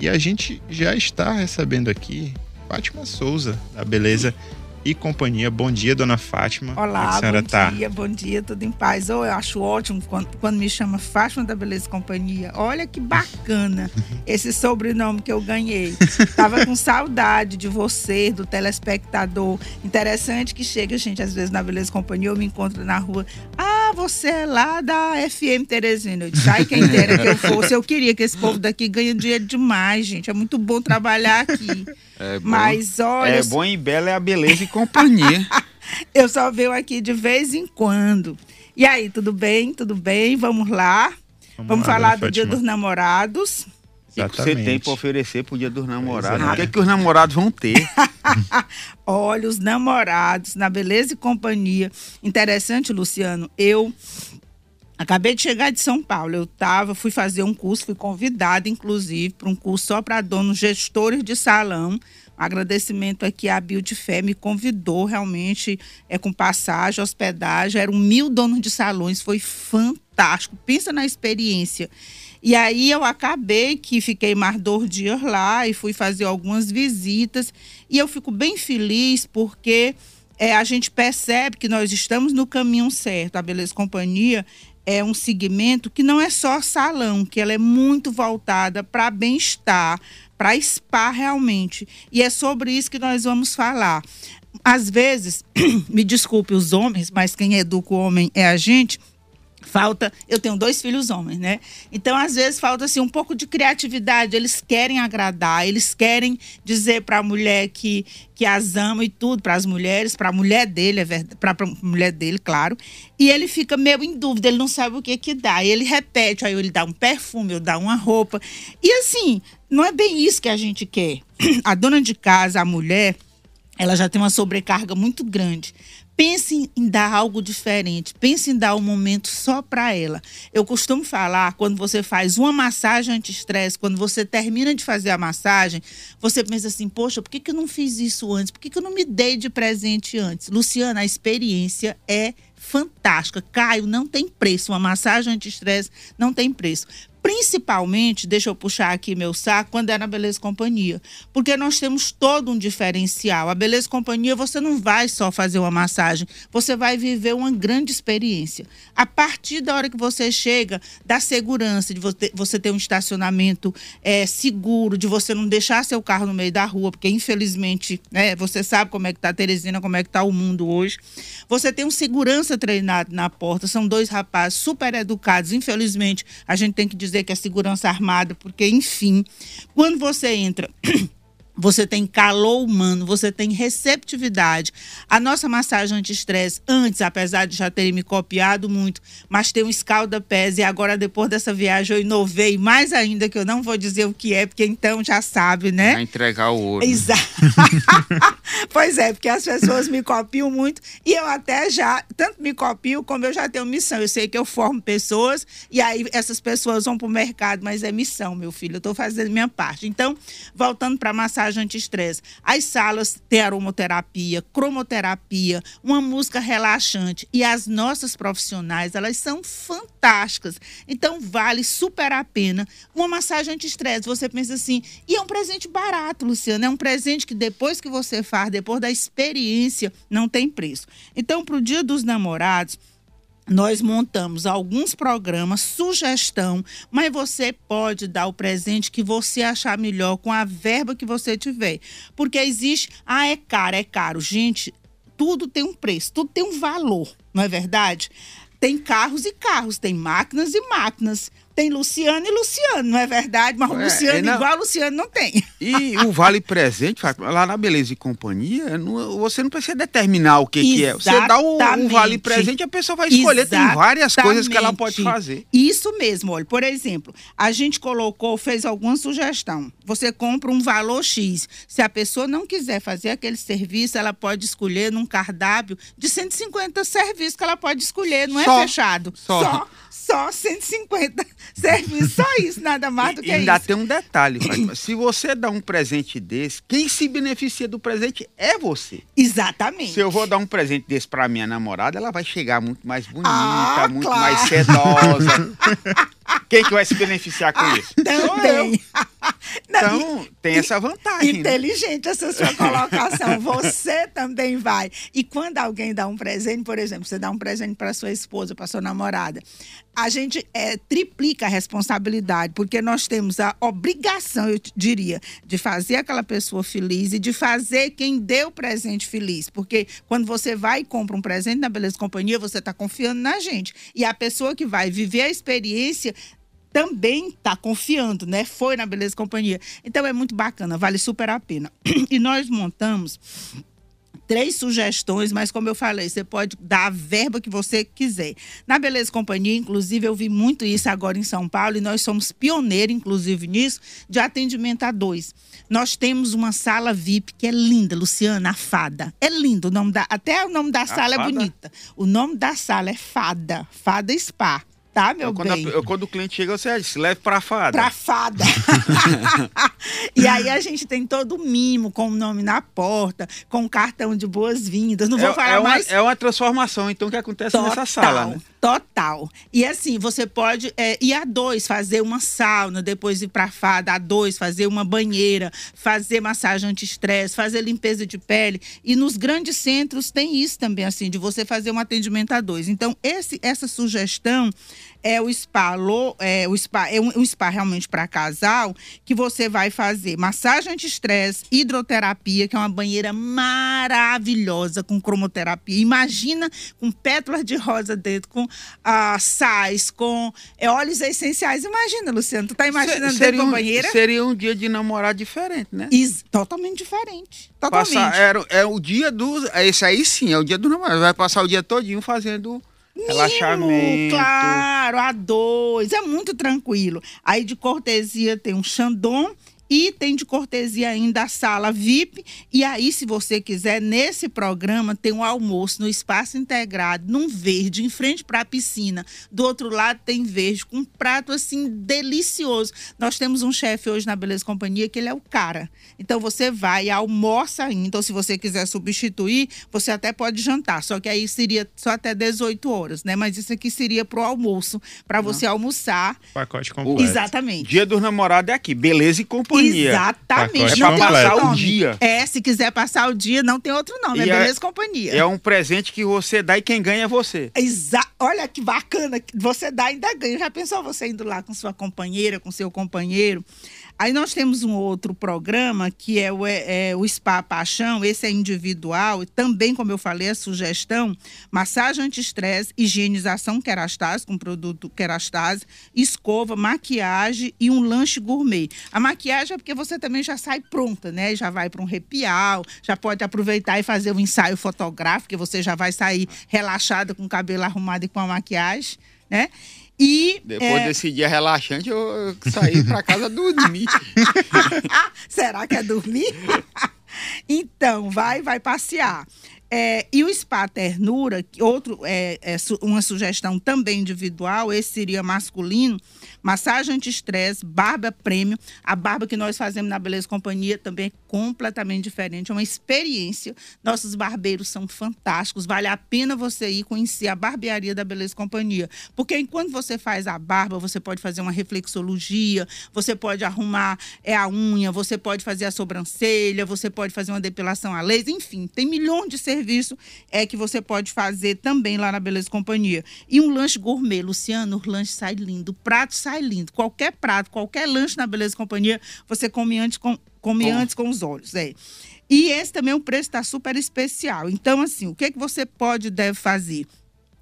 E a gente já está recebendo aqui Fátima Souza, da Beleza e companhia. Bom dia, dona Fátima. Olá, a senhora bom tá? dia, bom dia, tudo em paz. Oh, eu acho ótimo quando, quando me chama Fátima da Beleza e Companhia. Olha que bacana esse sobrenome que eu ganhei. Tava com saudade de você, do telespectador. Interessante que chega, gente, às vezes na Beleza e Companhia, eu me encontro na rua. Você é lá da FM Teresina. Eu disse, ai, quem dera que eu fosse. Eu queria que esse povo daqui ganhe dinheiro demais, gente. É muito bom trabalhar aqui. É bom, Mas olha. É bom e bela é a beleza e companhia. eu só venho aqui de vez em quando. E aí, tudo bem? Tudo bem? Vamos lá. Vamos, Vamos lá, falar do Fátima. Dia dos Namorados. O que você tem para oferecer para o Dia dos Namorados? O que, é que os namorados vão ter? Olha, os namorados, na Beleza e Companhia. Interessante, Luciano. Eu Acabei de chegar de São Paulo. Eu tava, fui fazer um curso, fui convidada, inclusive, para um curso só para donos gestores de salão. Um agradecimento aqui à de Fé, me convidou realmente, é com passagem, hospedagem. Eram mil donos de salões, foi fantástico. Pensa na experiência. E aí eu acabei que fiquei mais dois dias lá e fui fazer algumas visitas. E eu fico bem feliz porque é, a gente percebe que nós estamos no caminho certo. A Beleza Companhia é um segmento que não é só salão, que ela é muito voltada para bem-estar, para spa realmente. E é sobre isso que nós vamos falar. Às vezes, me desculpe os homens, mas quem educa o homem é a gente falta. Eu tenho dois filhos homens, né? Então, às vezes, falta assim, um pouco de criatividade. Eles querem agradar, eles querem dizer para a mulher que, que as ama e tudo, para as mulheres, para a mulher dele, é para a mulher dele, claro. E ele fica meio em dúvida, ele não sabe o que que dá. E ele repete, aí ele dá um perfume, eu dá uma roupa. E assim, não é bem isso que a gente quer. A dona de casa, a mulher, ela já tem uma sobrecarga muito grande. Pense em dar algo diferente, pense em dar um momento só para ela. Eu costumo falar, quando você faz uma massagem anti-estresse, quando você termina de fazer a massagem, você pensa assim: poxa, por que, que eu não fiz isso antes? Por que, que eu não me dei de presente antes? Luciana, a experiência é fantástica. Caio, não tem preço. Uma massagem anti-estresse não tem preço principalmente, deixa eu puxar aqui meu saco, quando é na Beleza Companhia. Porque nós temos todo um diferencial. A Beleza Companhia, você não vai só fazer uma massagem, você vai viver uma grande experiência. A partir da hora que você chega, da segurança, de você ter um estacionamento é, seguro, de você não deixar seu carro no meio da rua, porque infelizmente, né, você sabe como é que tá Teresina, como é que tá o mundo hoje. Você tem um segurança treinado na porta, são dois rapazes super educados. Infelizmente, a gente tem que dizer dizer que é segurança armada, porque, enfim, quando você entra você tem calor humano, você tem receptividade. A nossa massagem anti-estresse, antes, apesar de já terem me copiado muito, mas tem um escalda-pés e agora, depois dessa viagem, eu inovei mais ainda, que eu não vou dizer o que é, porque então já sabe, né? Vai entregar o ouro. Exato. pois é, porque as pessoas me copiam muito e eu até já, tanto me copio como eu já tenho missão. Eu sei que eu formo pessoas e aí essas pessoas vão para o mercado, mas é missão, meu filho. Eu estou fazendo minha parte. Então, voltando para a massagem massagem anti-estresse. As salas têm aromoterapia, cromoterapia, uma música relaxante. E as nossas profissionais, elas são fantásticas. Então, vale super a pena. Uma massagem anti-estresse, você pensa assim, e é um presente barato, Luciana. É um presente que depois que você faz, depois da experiência, não tem preço. Então, para o Dia dos Namorados, nós montamos alguns programas, sugestão, mas você pode dar o presente que você achar melhor com a verba que você tiver. Porque existe, ah, é caro, é caro. Gente, tudo tem um preço, tudo tem um valor, não é verdade? Tem carros e carros, tem máquinas e máquinas tem Luciano e Luciano, não é verdade? Mas o é, Luciano é, não... igual Luciano não tem. E o vale presente, lá na Beleza e Companhia, não, você não precisa determinar o que, que é. Você dá o, o, vale presente, a pessoa vai escolher. Exatamente. Tem várias coisas que ela pode fazer. Isso mesmo, olha. Por exemplo, a gente colocou, fez alguma sugestão. Você compra um valor X. Se a pessoa não quiser fazer aquele serviço, ela pode escolher num cardápio de 150 serviços que ela pode escolher, não é só, fechado. Só. só só 150 serviços, só isso, nada mais do que e ainda isso. Ainda tem um detalhe, Fátima. Se você dá um presente desse, quem se beneficia do presente é você. Exatamente. Se eu vou dar um presente desse para minha namorada, ela vai chegar muito mais bonita, ah, muito claro. mais sedosa. Quem que vai se beneficiar com isso? Também. então, tem essa vantagem. Né? Inteligente né? essa sua colocação. Você também vai. E quando alguém dá um presente, por exemplo, você dá um presente para sua esposa, para sua namorada, a gente é, triplica a responsabilidade, porque nós temos a obrigação, eu diria, de fazer aquela pessoa feliz e de fazer quem deu o presente feliz. Porque quando você vai e compra um presente na Beleza Companhia, você está confiando na gente. E a pessoa que vai viver a experiência também está confiando, né? Foi na Beleza Companhia. Então é muito bacana, vale super a pena. E nós montamos três sugestões, mas como eu falei, você pode dar a verba que você quiser. Na Beleza Companhia, inclusive, eu vi muito isso agora em São Paulo e nós somos pioneiros, inclusive, nisso, de atendimento a dois. Nós temos uma sala VIP que é linda, Luciana, a Fada. É lindo o nome da, até o nome da a sala é fada? é bonita. O nome da sala é Fada, Fada Spa tá, meu quando bem? A, quando o cliente chega, você diz, leve pra fada. Pra fada. e aí a gente tem todo o mimo, com o nome na porta, com o cartão de boas-vindas. Não vou é, falar é uma, mais. É uma transformação, então, que acontece Total. nessa sala, né? Total. E assim, você pode é, ir a dois, fazer uma sauna, depois ir para fada, a dois, fazer uma banheira, fazer massagem anti-estresse, fazer limpeza de pele. E nos grandes centros tem isso também, assim, de você fazer um atendimento a dois. Então, esse, essa sugestão é o spa, é, o spa, é um, um spa realmente para casal, que você vai fazer massagem anti-estresse, hidroterapia, que é uma banheira maravilhosa com cromoterapia. Imagina com pétalas de rosa dentro, com ah, sais, com é, óleos essenciais. Imagina, Luciano, tu tá imaginando seria dentro um, da banheira? Seria um dia de namorar diferente, né? Is, totalmente diferente. Totalmente. Passar, é, é o dia do. Esse aí sim, é o dia do namorado. Vai passar o dia todinho fazendo Relaxamento. Claro, a dois. É muito tranquilo. Aí de cortesia tem um Xandon e tem de cortesia ainda a sala VIP. E aí, se você quiser, nesse programa tem um almoço no espaço integrado, num verde, em frente para a piscina. Do outro lado tem verde, com um prato assim delicioso. Nós temos um chefe hoje na Beleza Companhia que ele é o cara. Então você vai e almoça ainda. Então, se você quiser substituir, você até pode jantar. Só que aí seria só até 18 horas, né? Mas isso aqui seria pro almoço, para você almoçar. Pacote completo. Exatamente. Dia dos namorados é aqui, beleza e companhia companhia. Exatamente. É pra passar o dia. É, se quiser passar o dia, não tem outro nome. E é beleza companhia. É um presente que você dá e quem ganha é você. Exa Olha que bacana. Você dá e ainda ganha. Já pensou você indo lá com sua companheira, com seu companheiro? Aí nós temos um outro programa que é o, é, é o Spa Paixão, esse é individual, e também, como eu falei, a sugestão: massagem anti-estresse, higienização kerastase, com produto kerastase, escova, maquiagem e um lanche gourmet. A maquiagem é porque você também já sai pronta, né? Já vai para um repial, já pode aproveitar e fazer um ensaio fotográfico, que você já vai sair relaxada com o cabelo arrumado e com a maquiagem, né? E, Depois é... desse dia relaxante, eu saí para casa dormir. Será que é dormir? então, vai, vai passear. É, e o spa ternura, outro, é, é, uma sugestão também individual, esse seria masculino, massagem anti-estresse, barba prêmio. A barba que nós fazemos na Beleza Companhia também é completamente diferente, é uma experiência. Nossos barbeiros são fantásticos, vale a pena você ir conhecer a barbearia da Beleza Companhia. Porque enquanto você faz a barba, você pode fazer uma reflexologia, você pode arrumar é, a unha, você pode fazer a sobrancelha, você pode fazer uma depilação a laser, enfim, tem milhões de serviços serviço é que você pode fazer também lá na Beleza Companhia. E um lanche gourmet, Luciano, o lanche sai lindo, o prato sai lindo. Qualquer prato, qualquer lanche na Beleza Companhia, você come antes com, come antes com os olhos. É. E esse também o preço está super especial. Então, assim, o que, é que você pode deve fazer?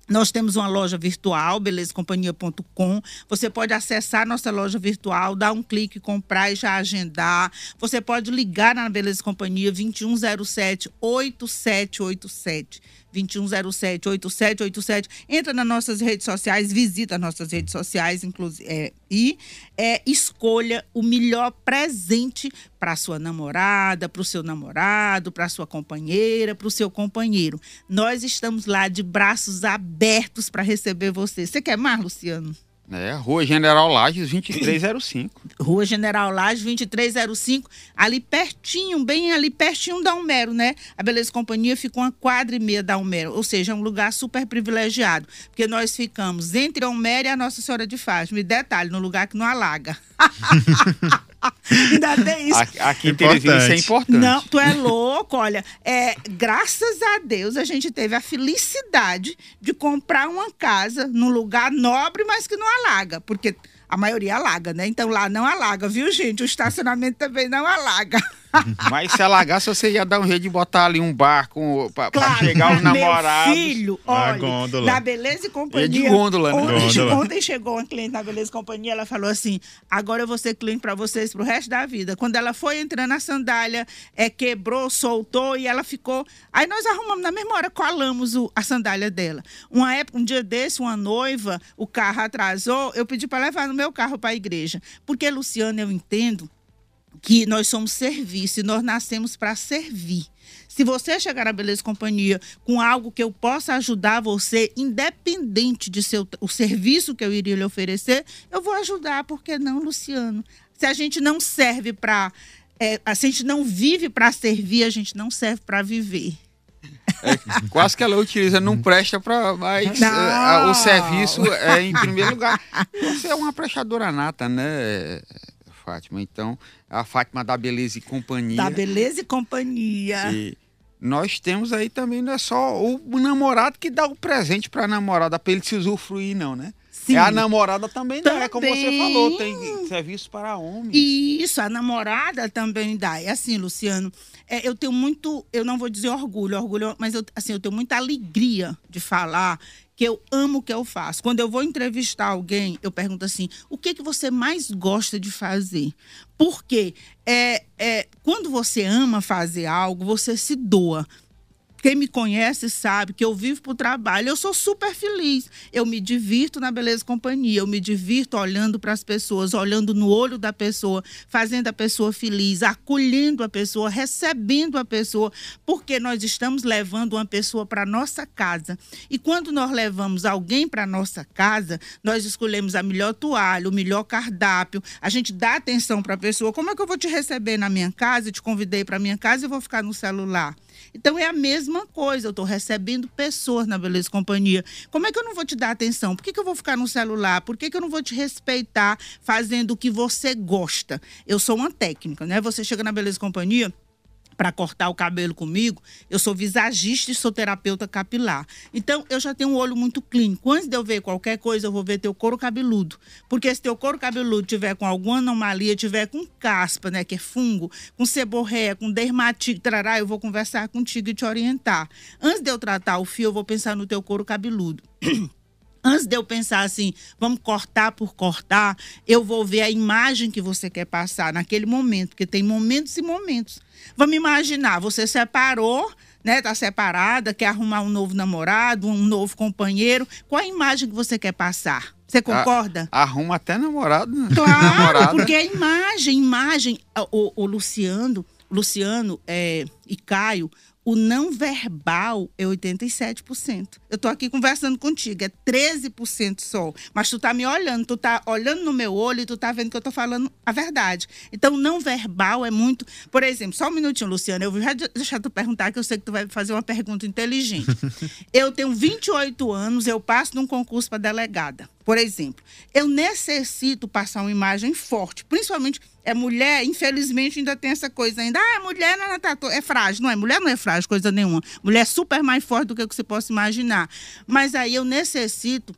Nós temos uma loja virtual, belezacompanhia.com. Você pode acessar nossa loja virtual, dar um clique, comprar e já agendar. Você pode ligar na Beleza Companhia 2107 8787. 2107 8787. Entra nas nossas redes sociais, visita nossas redes sociais, inclusive, é, e é, escolha o melhor presente para sua namorada, para o seu namorado, para sua companheira, para o seu companheiro. Nós estamos lá de braços abertos para receber você. Você quer mais, Luciano? É, Rua General Lages 2305. Rua General Lages 2305, ali pertinho, bem ali pertinho da Almero, né? A Beleza Companhia fica uma quadra e meia da Almero, ou seja, é um lugar super privilegiado, porque nós ficamos entre a Almero e a Nossa Senhora de Fátima. E detalhe, no lugar que não alaga. Ainda tem isso. Aqui, em Terezinha isso é importante. Não, tu é louco, olha. É, graças a Deus a gente teve a felicidade de comprar uma casa num lugar nobre, mas que não alaga. Porque a maioria alaga, né? Então lá não alaga, viu, gente? O estacionamento também não alaga. Mas se alagasse, você ia dar um jeito de botar ali um barco pra, claro, pra chegar os namorados. Meu filho, olha, gôndola. na Beleza e Companhia. É de gôndola, né? Ontem, gôndola. ontem chegou uma cliente na Beleza e Companhia, ela falou assim: agora eu vou ser cliente para vocês pro resto da vida. Quando ela foi entrando na sandália, é, quebrou, soltou e ela ficou. Aí nós arrumamos na mesma hora, colamos o, a sandália dela. Uma época, um dia desse, uma noiva, o carro atrasou, eu pedi para levar no meu carro para a igreja. Porque, Luciana, eu entendo que nós somos serviço e nós nascemos para servir. Se você chegar na Beleza Companhia com algo que eu possa ajudar você, independente de seu, o serviço que eu iria lhe oferecer, eu vou ajudar, por que não, Luciano? Se a gente não serve para. É, se a gente não vive para servir, a gente não serve para viver. É, quase que ela utiliza, não presta para. Mas é, o serviço é em primeiro lugar. Você é uma prestadora nata, né? Fátima. Então, a Fátima da Beleza e Companhia. Da Beleza e Companhia. E nós temos aí também, não é só o namorado que dá o presente para a namorada, para ele se usufruir, não, né? Sim. É a namorada também, também. dá, é como você falou, tem serviço para homens. Isso, a namorada também dá. É assim, Luciano, é, eu tenho muito, eu não vou dizer orgulho, orgulho, mas eu, assim, eu tenho muita alegria de falar que eu amo o que eu faço. Quando eu vou entrevistar alguém, eu pergunto assim: o que, que você mais gosta de fazer? Porque é, é, quando você ama fazer algo, você se doa. Quem me conhece sabe que eu vivo para o trabalho. Eu sou super feliz. Eu me divirto na Beleza Companhia. Eu me divirto olhando para as pessoas, olhando no olho da pessoa, fazendo a pessoa feliz, acolhendo a pessoa, recebendo a pessoa, porque nós estamos levando uma pessoa para nossa casa. E quando nós levamos alguém para nossa casa, nós escolhemos a melhor toalha, o melhor cardápio. A gente dá atenção para a pessoa. Como é que eu vou te receber na minha casa? Eu te convidei para minha casa e vou ficar no celular. Então é a mesma coisa, eu estou recebendo pessoas na Beleza Companhia. Como é que eu não vou te dar atenção? Por que, que eu vou ficar no celular? Por que, que eu não vou te respeitar fazendo o que você gosta? Eu sou uma técnica, né? Você chega na Beleza Companhia para cortar o cabelo comigo, eu sou visagista e sou terapeuta capilar. Então, eu já tenho um olho muito clínico. Antes de eu ver qualquer coisa, eu vou ver teu couro cabeludo. Porque se teu couro cabeludo tiver com alguma anomalia, tiver com caspa, né, que é fungo, com seborréia, com dermatite, trará, eu vou conversar contigo e te orientar. Antes de eu tratar o fio, eu vou pensar no teu couro cabeludo. Antes de eu pensar assim, vamos cortar por cortar, eu vou ver a imagem que você quer passar naquele momento, porque tem momentos e momentos. Vamos imaginar, você separou, né? Tá separada, quer arrumar um novo namorado, um novo companheiro. Qual a imagem que você quer passar? Você concorda? A, arruma até namorado, né? Claro, porque a imagem, imagem, o, o Luciano, Luciano é, e Caio o não verbal é 87%. Eu tô aqui conversando contigo, é 13% só. Mas tu tá me olhando, tu tá olhando no meu olho e tu tá vendo que eu tô falando a verdade. Então, não verbal é muito. Por exemplo, só um minutinho, Luciana, eu vou já deixar tu perguntar, que eu sei que tu vai fazer uma pergunta inteligente. eu tenho 28 anos, eu passo num concurso para delegada. Por exemplo, eu necessito passar uma imagem forte, principalmente é mulher, infelizmente ainda tem essa coisa ainda. Ah, mulher não tá, é frágil. Não é, mulher não é frágil, coisa nenhuma. Mulher é super mais forte do que que você possa imaginar. Mas aí eu necessito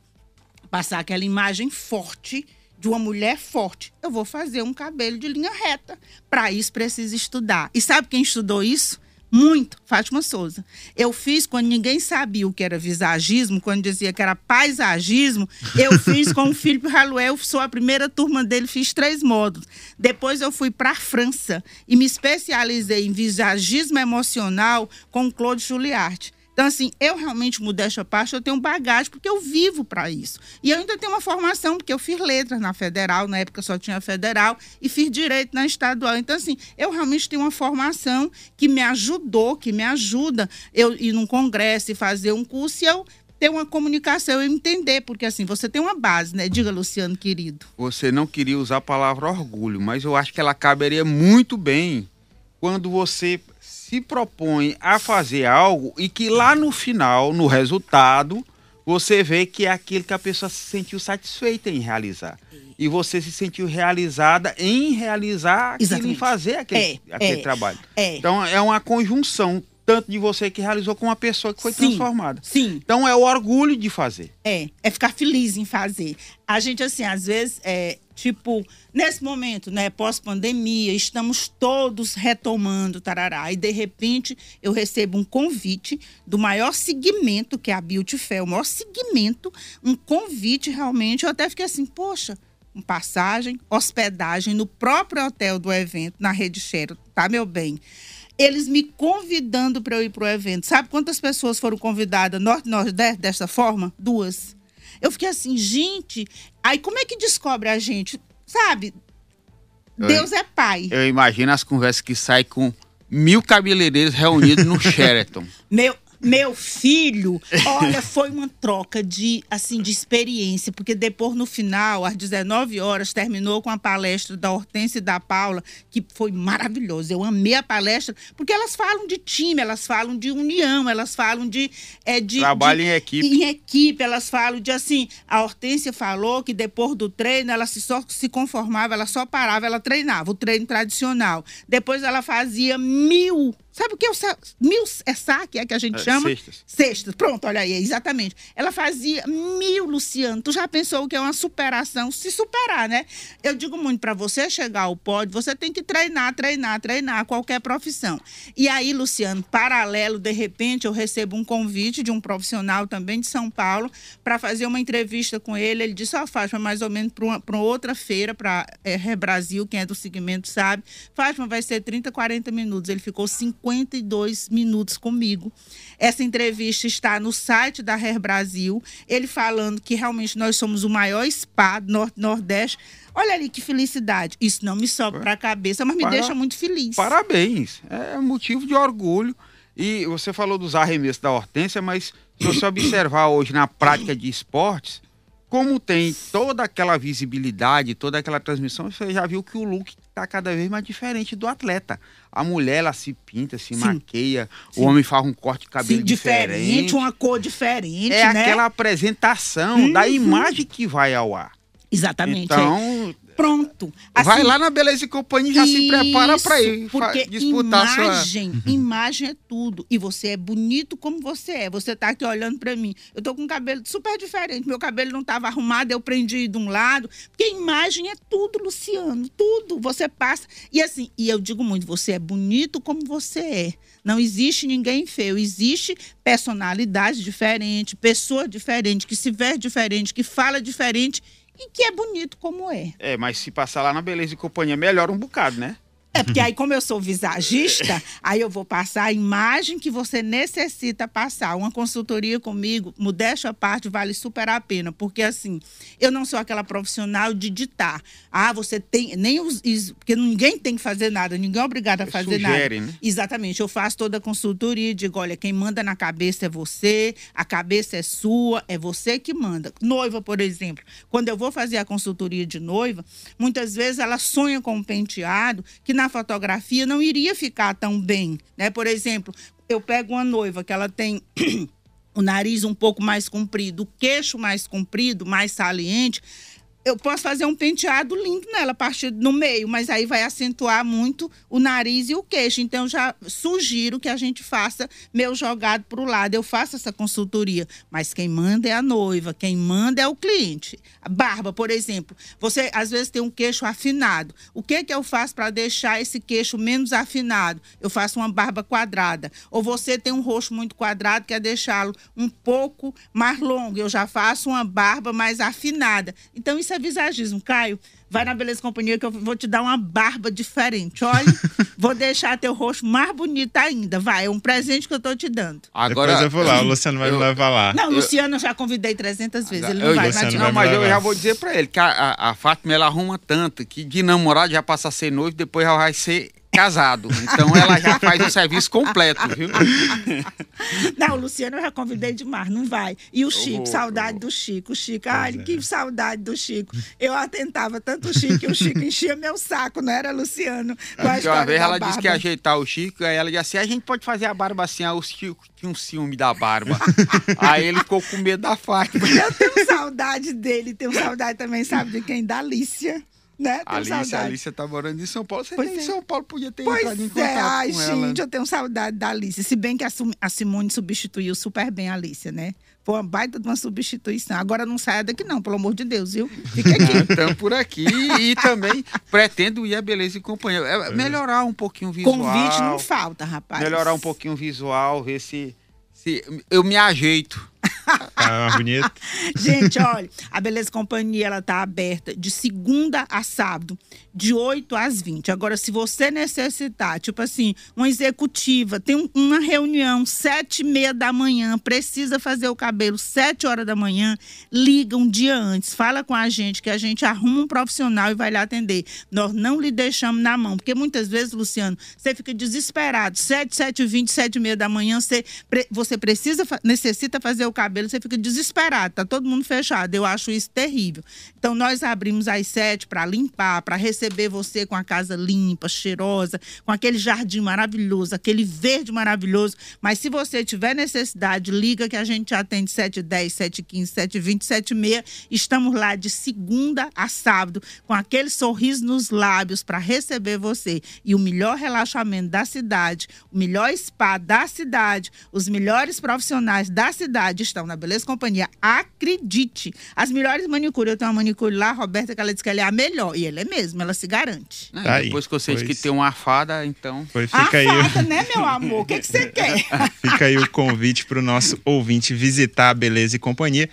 passar aquela imagem forte de uma mulher forte. Eu vou fazer um cabelo de linha reta. Para isso precisa estudar. E sabe quem estudou isso? Muito, Fátima Souza. Eu fiz quando ninguém sabia o que era visagismo, quando dizia que era paisagismo, eu fiz com o Felipe Raluel, sou a primeira turma dele, fiz três módulos. Depois eu fui para a França e me especializei em visagismo emocional com Claude Juliarte. Então, assim, eu realmente, modéstia à parte, eu tenho bagagem, porque eu vivo para isso. E eu ainda tenho uma formação, porque eu fiz letras na federal, na época só tinha federal, e fiz direito na estadual. Então, assim, eu realmente tenho uma formação que me ajudou, que me ajuda eu ir num congresso e fazer um curso, e eu ter uma comunicação, eu entender, porque assim, você tem uma base, né? Diga, Luciano, querido. Você não queria usar a palavra orgulho, mas eu acho que ela caberia muito bem quando você se propõe a fazer algo e que lá no final, no resultado, você vê que é aquilo que a pessoa se sentiu satisfeita em realizar. E você se sentiu realizada em realizar aquilo, Exatamente. em fazer aquele, É, aquele é, trabalho. é. Então é uma conjunção, tanto de você que realizou com uma pessoa que foi Sim, transformada. Sim, Então é o orgulho de fazer. é. É ficar feliz em fazer. A gente, assim, às vezes, é, tipo, nesse momento, né, pós-pandemia, estamos todos retomando, tarará, e de repente eu recebo um convite do maior segmento, que é a Beauty Fair, o maior segmento, um convite realmente, eu até fiquei assim, poxa, com passagem, hospedagem no próprio hotel do evento, na Rede Sheraton, tá, meu bem? Eles me convidando para eu ir para o evento. Sabe quantas pessoas foram convidadas norte-nordeste desta forma? Duas. Eu fiquei assim, gente. Aí como é que descobre a gente? Sabe? Deus é pai. Eu imagino as conversas que saem com mil cabeleireiros reunidos no Sheraton. Meu, meu filho, olha, foi uma troca de assim de experiência, porque depois no final, às 19 horas, terminou com a palestra da Hortência e da Paula, que foi maravilhoso. Eu amei a palestra, porque elas falam de time, elas falam de união, elas falam de é, de Trabalho de- em equipe. em equipe, elas falam de assim, a Hortência falou que depois do treino ela se só se conformava, ela só parava, ela treinava, o treino tradicional. Depois ela fazia mil, sabe o que é o sa- mil é saque, é que a gente É, chama? cestas. Cestas. Pronto, olha aí, exatamente. Ela fazia mil, Luciano. Tu já pensou o que é uma superação? Se superar, né? Eu digo muito para você chegar ao pódio, você tem que treinar, treinar, treinar qualquer profissão. E aí, Luciano, paralelo, de repente, eu recebo um convite de um profissional também de São Paulo para fazer uma entrevista com ele. Ele disse: Ó, Fátima, mais ou menos para outra feira, para é, Brasil, quem é do segmento sabe. Fátima, vai ser 30, 40 minutos. Ele ficou 52 minutos comigo. Essa entrevista está no site da Hair Brasil. Ele falando que realmente nós somos o maior spa do Norte Nordeste. Olha ali que felicidade. Isso não me sobe para a cabeça, mas me Para- deixa muito feliz. Parabéns. É motivo de orgulho. E você falou dos arremessos da Hortência, mas se você observar hoje na prática de esportes, como tem toda aquela visibilidade, toda aquela transmissão, você já viu que o look está cada vez mais diferente do atleta. A mulher, ela se pinta, se Sim. maqueia, Sim. o homem faz um corte de cabelo Sim, diferente, diferente. uma cor diferente, É né? aquela apresentação da Uhum. imagem que vai ao ar. Exatamente. é. Pronto. vai Assim, lá na Beleza e Companhia e já se prepara para ir Porque disputar sua... imagem, imagem é tudo. E você é bonito como você é. Você tá aqui olhando para mim. Eu tô com um cabelo super diferente. Meu cabelo não tava arrumado, eu prendi de um lado. Porque imagem é tudo, Luciano. Tudo. Você passa. E assim, e eu digo muito, você é bonito como você é. Não existe ninguém feio. Existe personalidade diferente, pessoa diferente, que se vê diferente, que fala diferente e que é bonito como é. É, mas se passar lá na Beleza e Companhia, melhora um bocado, né? É porque aí, como eu sou visagista, aí eu vou passar a imagem que você necessita passar. Uma consultoria comigo, modéstia à parte, vale super a pena. Porque, assim, eu não sou aquela profissional de ditar. Ah, você tem. Nem os. Porque ninguém tem que fazer nada, ninguém é obrigado a Você fazer sugere, nada. né? Exatamente. Eu faço toda a consultoria e digo: olha, quem manda na cabeça é você, a cabeça é sua, é você que manda. Noiva, por exemplo, quando eu vou fazer a consultoria de noiva, muitas vezes ela sonha com um penteado que na fotografia não iria ficar tão bem. Né? Por exemplo, eu pego uma noiva que ela tem. O nariz um pouco mais comprido, o queixo mais comprido, mais saliente, eu posso fazer um penteado lindo nela, a partir no meio, mas aí vai acentuar muito o nariz e o queixo. Então, já sugiro que a gente faça meu jogado para o lado. Eu faço essa consultoria, mas quem manda é a noiva, quem manda é o cliente. A barba, por exemplo, você às vezes tem um queixo afinado. O que, que eu faço para deixar esse queixo menos afinado? Eu faço uma barba quadrada. Ou você tem um rosto muito quadrado, quer deixá-lo um pouco mais longo. Eu já faço uma barba mais afinada. Então, isso é visagismo. Caio, vai na Beleza Companhia que eu vou te dar uma barba diferente. Olha, vou deixar teu rosto mais bonito ainda. Vai, é um presente que eu tô te dando. Agora, Depois eu vou lá, o Luciano vai eu- me levar lá. Não, Luciano, eu já convidei 300 vezes. Ele não eu, vai, Luciano mas vai não, mas eu já vou dizer pra ele que a, a, a Fátima ela arruma tanto que de namorado já passa a ser noivo, depois já vai ser casado. Então ela já faz o serviço completo, viu? Não, o Luciano eu já convidei demais, não vai. E o Chico, saudade do Chico. O Chico, ai, que é. saudade do Chico. Eu atentava tanto o Chico que o Chico enchia meu saco, não era, Luciano? Com a uma vez ela barba. disse que ia ajeitar o Chico, aí ela disse assim: a gente pode fazer a barba assim, aí o Chico tinha um ciúme da barba. aí ele ficou com medo da Fátima. Eu tenho saudade dele, tenho saudade também, sabe de quem? Da Alicia né? Tenho Alice, saudade. Alice tá morando em São Paulo. Você pois tem é. em São Paulo, podia ter pois entrado em contato é. Ai, com gente, ela. eu tenho saudade da Alice. Se bem que a Simone substituiu super bem a Alice, né? Foi uma baita de uma substituição. Agora não saia daqui não, pelo amor de Deus, viu? Fica aqui. Estamos por aqui e também pretendo ir a Beleza e Companhia. É, melhorar um pouquinho o visual. Convite não falta, rapaz. Melhorar um pouquinho o visual, ver se, se eu me ajeito Tá bonito. Gente, olha, a Beleza Companhia ela tá aberta de segunda a sábado, de 8 às 20. Agora, se você necessitar, tipo assim, uma executiva, tem uma reunião sete e meia da manhã, precisa fazer o cabelo sete horas da manhã, liga um dia antes, fala com a gente que a gente arruma um profissional e vai lhe atender. Nós não lhe deixamos na mão, porque muitas vezes, Luciano, você fica desesperado, sete, sete e vinte, sete e meia da manhã, você, você precisa, necessita fazer o cabelo, você fica desesperado, tá todo mundo fechado. Eu acho isso terrível. Então, nós abrimos às sete para limpar, para receber você com a casa limpa, cheirosa, com aquele jardim maravilhoso, aquele verde maravilhoso. Mas se você tiver necessidade, liga que a gente atende 710, 715, 720, 76. Estamos lá de segunda a sábado, com aquele sorriso nos lábios para receber você. E o melhor relaxamento da cidade, o melhor spa da cidade, os melhores profissionais da cidade estão na Beleza Companhia. Acredite. As melhores manicures. Eu tenho uma manicure lá, Roberta, que ela disse que ela é a melhor. E ela é mesmo, ela se garante. É, tá depois que você pois. que tem uma fada, então. Pois fica a aí fada, né, meu amor? O que, que você quer? fica aí o convite para o nosso ouvinte visitar a Beleza e Companhia.